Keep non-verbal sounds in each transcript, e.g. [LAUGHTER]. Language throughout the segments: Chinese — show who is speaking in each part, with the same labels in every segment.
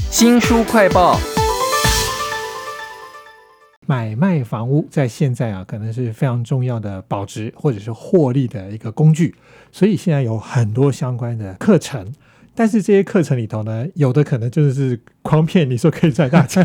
Speaker 1: 新书快报。
Speaker 2: 买卖房屋在现在啊，可能是非常重要的保值或者是获利的一个工具，所以现在有很多相关的课程。但是这些课程里头呢，有的可能就是诓骗你说可以赚大钱。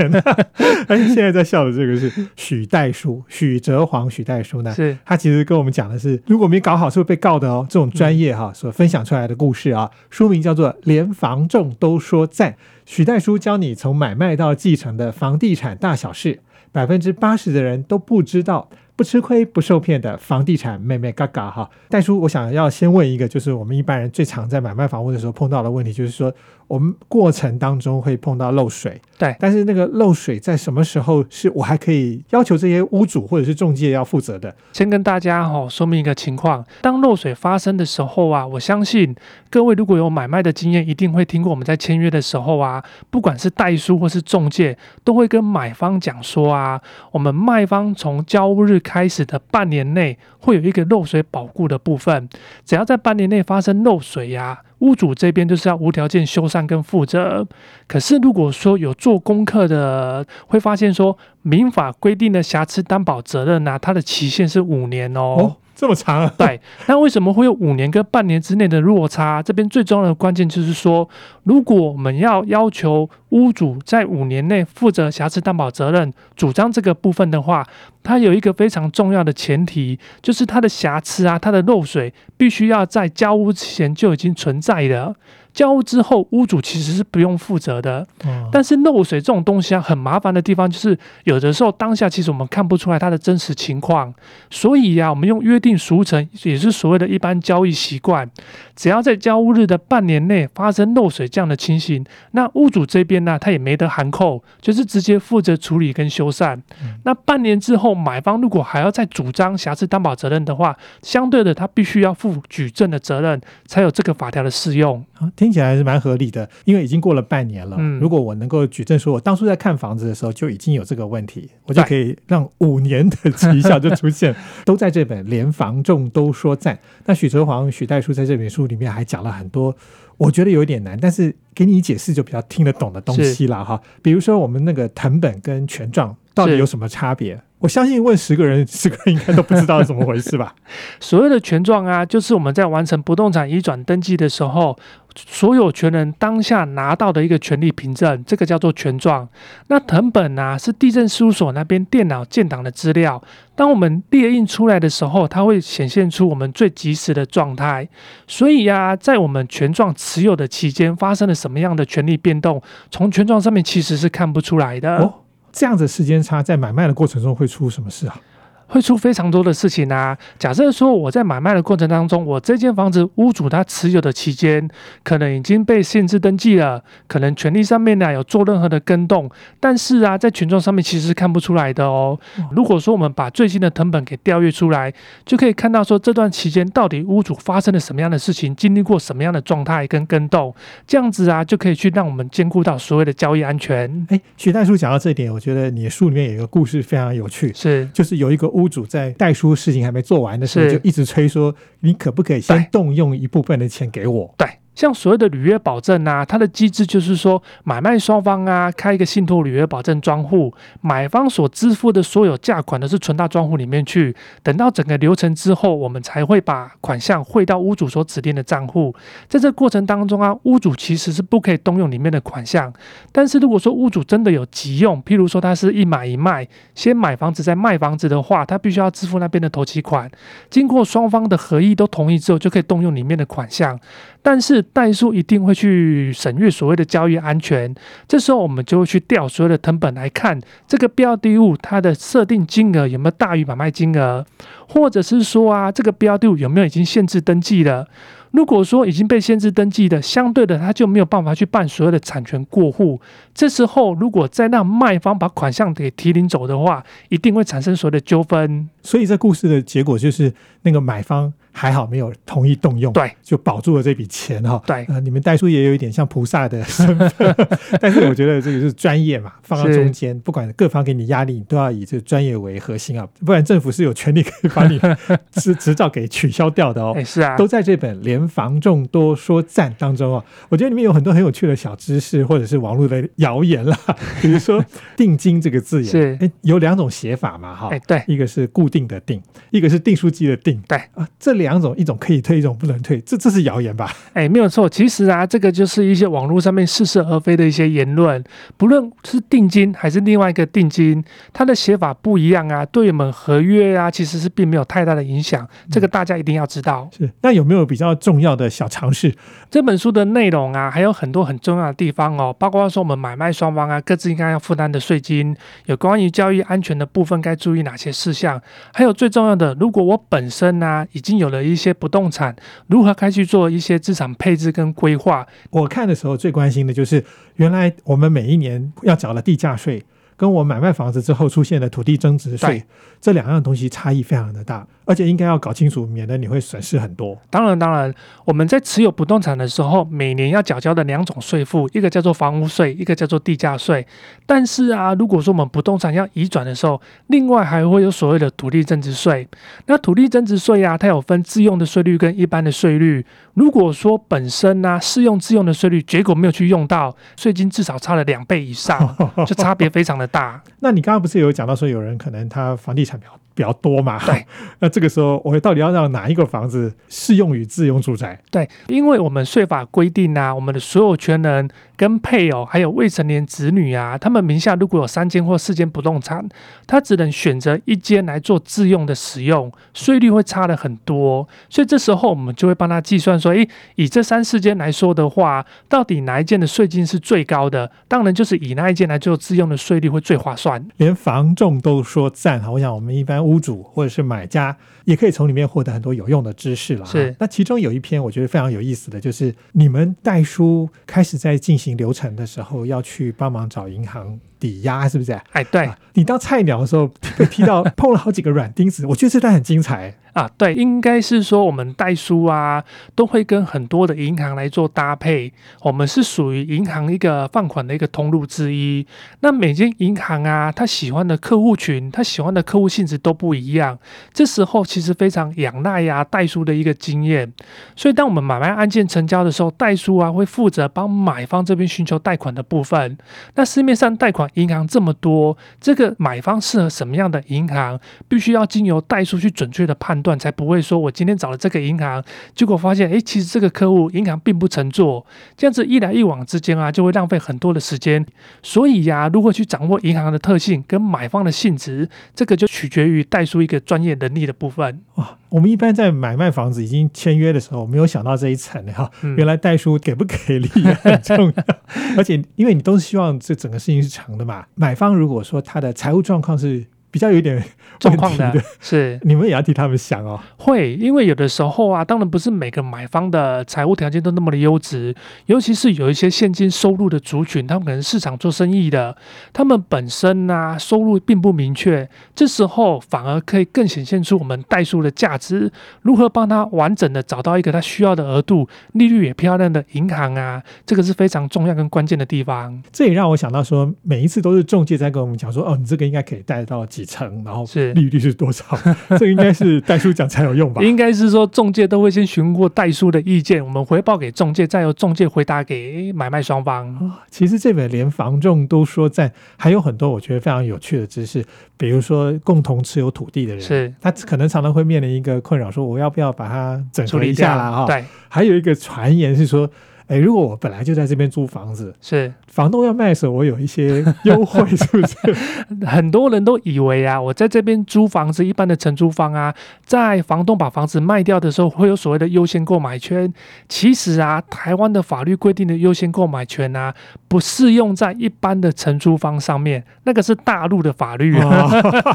Speaker 2: 而 [LAUGHS] 且现在在笑的这个是许代书，许哲煌、许代书呢，
Speaker 3: 是
Speaker 2: 他其实跟我们讲的是，如果没搞好是会被告的哦。这种专业哈所分享出来的故事啊，书名叫做《连房仲都说赞》，许代书教你从买卖到继承的房地产大小事。百分之八十的人都不知道，不吃亏不受骗的房地产妹妹嘎嘎哈。戴叔，我想要先问一个，就是我们一般人最常在买卖房屋的时候碰到的问题，就是说我们过程当中会碰到漏水，
Speaker 3: 对，
Speaker 2: 但是那个漏水在什么时候是我还可以要求这些屋主或者是中介要负责的？
Speaker 3: 先跟大家哈、说明一个情况，当漏水发生的时候啊，我相信各位如果有买卖的经验，一定会听过我们在签约的时候啊，不管是代书或是中介，都会跟买方讲说啊，我们卖方从交屋日开始的半年内会有一个漏水保固的部分，只要在半年内发生漏水呀、屋主这边就是要无条件修缮跟负责。可是如果说有做功课的，会发现说民法规定的瑕疵担保责任啊，它的期限是五年
Speaker 2: 哦，这么长啊？[LAUGHS]
Speaker 3: 对，那为什么会有五年跟半年之内的落差？这边最重要的关键就是说，如果我们要要求屋主在五年内负责瑕疵担保责任，主张这个部分的话，它有一个非常重要的前提，就是它的瑕疵啊，它的漏水必须要在交屋前就已经存在的。交屋之后，屋主其实是不用负责的。
Speaker 2: 哦
Speaker 3: 但是漏水这种东西啊，很麻烦的地方就是，有的时候当下其实我们看不出来它的真实情况，所以呀、我们用约定俗成，也是所谓的一般交易习惯，只要在交屋日的半年内发生漏水这样的情形，那屋主这边呢，他也没得含扣，就是直接负责处理跟修缮。那半年之后，买方如果还要再主张瑕疵担保责任的话，相对的他必须要负举证的责任，才有这个法条的适用。
Speaker 2: 啊听起来还是蛮合理的，因为已经过了半年了。
Speaker 3: 嗯
Speaker 2: 如果我能够举证说，我当初在看房子的时候就已经有这个问题，我就可以让五年的绩效就出现，[LAUGHS] 都在这本《连房仲都说赞》。那许哲煌、许代书在这本书里面还讲了很多，我觉得有点难，但是给你解释就比较听得懂的东西了哈。比如说我们那个藤本跟权状到底有什么差别？我相信问十个人，[LAUGHS] 十个人应该都不知道是怎么回事吧？[LAUGHS]
Speaker 3: 所谓的权状啊，就是我们在完成不动产移转登记的时候，所有权人当下拿到的一个权利凭证，这个叫做权状。那藤本啊，是地震事务所那边电脑建档的资料，当我们列印出来的时候，它会显现出我们最及时的状态。所以呀、在我们权状持有的期间，发生了什么样的权利变动，从权状上面其实是看不出来的。
Speaker 2: 哦，这样子时间差在买卖的过程中会出什么事啊？
Speaker 3: 会出非常多的事情啊。假设说我在买卖的过程当中，我这间房子屋主他持有的期间，可能已经被限制登记了，可能权利上面呢有做任何的更动，但是啊，在权状上面其实是看不出来的哦。如果说我们把最新的藤本给调阅出来，就可以看到说这段期间到底屋主发生了什么样的事情，经历过什么样的状态跟更动，这样子啊就可以去让我们兼顾到所谓的交易安全。
Speaker 2: 哎，徐代叔讲到这一点，我觉得你的书里面有一个故事非常有趣，
Speaker 3: 是
Speaker 2: 就是有一个屋主在代书事情还没做完的时候，就一直催说，你可不可以先动用一部分的钱给我？
Speaker 3: 对，像所谓的履约保证啊，它的机制就是说，买卖双方啊开一个信托履约保证专户，买方所支付的所有价款都是存到专户里面去，等到整个流程之后，我们才会把款项汇到屋主所指定的账户。在这过程当中啊，屋主其实是不可以动用里面的款项，但是如果说屋主真的有急用，譬如说他是一买一卖，先买房子再卖房子的话，他必须要支付那边的头期款。经过双方的合意都同意之后，就可以动用里面的款项。但是代书一定会去审阅所谓的交易安全，这时候我们就会去调所有的成本来看这个标的物它的设定金额有没有大于买卖金额，或者是说啊这个标的物有没有已经限制登记了。如果说已经被限制登记的，相对的他就没有办法去办所有的产权过户。这时候如果再让卖方把款项给提领走的话，一定会产生所有的纠纷。
Speaker 2: 所以这故事的结果就是，那个买方还好没有同意动用，
Speaker 3: 对，
Speaker 2: 就保住了这笔钱哈。
Speaker 3: 对
Speaker 2: 呃，你们代书也有一点像菩萨的身份，[LAUGHS] 但是我觉得这个是专业嘛，放到中间，不管各方给你压力，你都要以这个专业为核心啊，不然政府是有权利可以把你 [LAUGHS] 执执照给取消掉的哦
Speaker 3: 哎、。是啊，
Speaker 2: 都在这本《联防众多说赞》当中哦，我觉得里面有很多很有趣的小知识，或者是网络的谣言啦。[LAUGHS] 比如说“定金”这个字眼，
Speaker 3: 是
Speaker 2: 哎有两种写法嘛，哈
Speaker 3: 哎、，对，
Speaker 2: 一个是固定的定，一个是订书机的定。
Speaker 3: 对
Speaker 2: 啊，这两种一种可以退，一种不能退，这这是谣言吧？
Speaker 3: 哎，没有错。其实啊，这个就是一些网络上面似是而非的一些言论，不论是定金还是另外一个定金，它的写法不一样啊，对我们合约啊，其实是并没有太大的影响。这个大家一定要知道。
Speaker 2: 是，那有没有比较重要的小常识？
Speaker 3: 这本书的内容啊，还有很多很重要的地方哦，包括说我们买卖双方啊各自应该要负担的税金，有关于交易安全的部分该注意哪些事项，还有最重要的，如果我本身呢、已经有了一些不动产，如何该去做一些资产配置跟规划。
Speaker 2: 我看的时候最关心的就是，原来我们每一年要缴的地价税，跟我买卖房子之后出现的土地增值税，这两样东西差异非常的大，而且应该要搞清楚，免得你会损失很多。
Speaker 3: 当然，当然，我们在持有不动产的时候，每年要缴交的两种税负，一个叫做房屋税，一个叫做地价税。但是啊，如果说我们不动产要移转的时候，另外还会有所谓的土地增值税。那土地增值税啊，它有分自用的税率跟一般的税率。如果说本身呢、适用自用的税率，结果没有去用到，税金至少差了两倍以上，[LAUGHS] 就差别非常的大。
Speaker 2: 那你刚刚不是有讲到说有人可能他房地产比较比较多嘛？
Speaker 3: 对。[LAUGHS]
Speaker 2: 那这个时候我到底要让哪一个房子适用于自用住宅？
Speaker 3: 对，因为我们税法规定啊，我们的所有权人跟配偶还有未成年子女啊，他们名下如果有三间或四间不动产，他只能选择一间来做自用的使用，税率会差的很多。所以这时候我们就会帮他计算说，诶，以这三四间来说的话，到底哪一间的税金是最高的？当然就是以那一间来做自用的税率会最划算。
Speaker 2: 连房仲都说赞哈，我想我们一般屋主或者是买家也可以从里面获得很多有用的知识了。
Speaker 3: 是
Speaker 2: 那其中有一篇我觉得非常有意思的就是，你们代书开始在进行流程的时候，要去帮忙找银行抵押，是不是？
Speaker 3: 哎，对。
Speaker 2: 啊你当菜鸟的时候被踢到 [LAUGHS] 碰了好几个软钉子，我觉得这段很精彩。
Speaker 3: 啊，对，应该是说我们代书啊，都会跟很多的银行来做搭配。我们是属于银行一个放款的一个通路之一。那每间银行啊，他喜欢的客户群，他喜欢的客户性质都不一样。这时候其实非常仰赖呀、代书的一个经验。所以当我们买卖案件成交的时候，代书啊会负责帮买方这边寻求贷款的部分。那市面上贷款银行这么多，这个买方适合什么样的银行，必须要经由代书去准确的判断，才不会说我今天找了这个银行，结果发现，诶，其实这个客户银行并不乘坐，这样子一来一往之间啊，就会浪费很多的时间。所以呀、如何去掌握银行的特性跟买方的性质，这个就取决于代书一个专业能力的部分。
Speaker 2: 哇，我们一般在买卖房子已经签约的时候，没有想到这一层哈。
Speaker 3: 嗯
Speaker 2: 原来代书给不给力也很重要，[LAUGHS] 而且因为你都是希望这整个事情是长的嘛。买方如果说他的财务状况是比较有点 [LAUGHS]
Speaker 3: 状况的
Speaker 2: 的，
Speaker 3: 是 [LAUGHS]
Speaker 2: 你们也要替他们想哦。
Speaker 3: 会，因为有的时候啊，当然不是每个买方的财务条件都那么的优质，尤其是有一些现金收入的族群，他们可能市场做生意的，他们本身呢、收入并不明确，这时候反而可以更显现出我们代数的价值，如何帮他完整的找到一个他需要的额度，利率也漂亮的银行啊，这个是非常重要跟关键的地方。
Speaker 2: 这也让我想到说，每一次都是中介在跟我们讲说，哦，你这个应该可以贷到几成，然后
Speaker 3: 是
Speaker 2: 利率是多少，[LAUGHS] 这个应该是代书讲才有用吧？
Speaker 3: 应该是说中介都会先询问过代书的意见，我们回报给中介，再由中介回答给买卖双方。
Speaker 2: 啊，其实这本连房仲都说在，还有很多我觉得非常有趣的知识，比如说共同持有土地的人，
Speaker 3: 是
Speaker 2: 他可能常常会面临一个困扰，说我要不要把它整合一下啦？哈，
Speaker 3: 对，
Speaker 2: 还有一个传言是说，哎，如果我本来就在这边租房子，
Speaker 3: 是
Speaker 2: 房东要卖的时候，我有一些优惠，[LAUGHS] 是不是？[LAUGHS]
Speaker 3: 很多人都以为啊，我在这边租房子，一般的承租方啊，在房东把房子卖掉的时候，会有所谓的优先购买权。其实啊，台湾的法律规定的优先购买权啊，不适用在一般的承租方上面，那个是大陆的法律。
Speaker 2: 哦，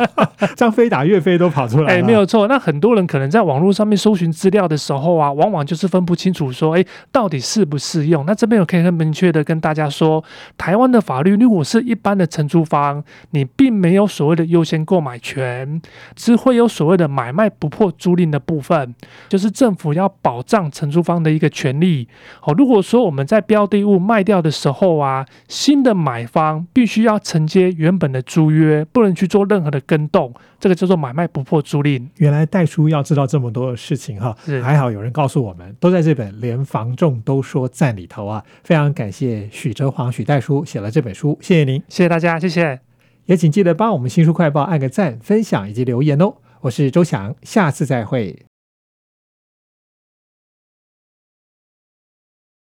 Speaker 2: [LAUGHS] 这样非打岳飞都跑出来
Speaker 3: 哎，没有错。那很多人可能在网络上面搜寻资料的时候啊，往往就是分不清楚说，哎，到底是不适用。那这边我可以很明确的跟大家说，台湾的法律如果是一般的承租方，你并没有所谓的优先购买权，只会有所谓的买卖不破租赁的部分，就是政府要保障承租方的一个权利。哦，如果说我们在标的物卖掉的时候啊，新的买方必须要承接原本的租约，不能去做任何的更动，这个叫做买卖不破租赁。
Speaker 2: 原来代书要知道这么多的事情哈，还好有人告诉我们，都在这本《连房仲都说赞》里头啊。非常感谢许哲煌许代书写了这本书，谢谢您，
Speaker 3: 谢谢大家，谢谢。
Speaker 2: 也请记得帮我们新书快报按个赞、分享以及留言哦。我是周翔，下次再会。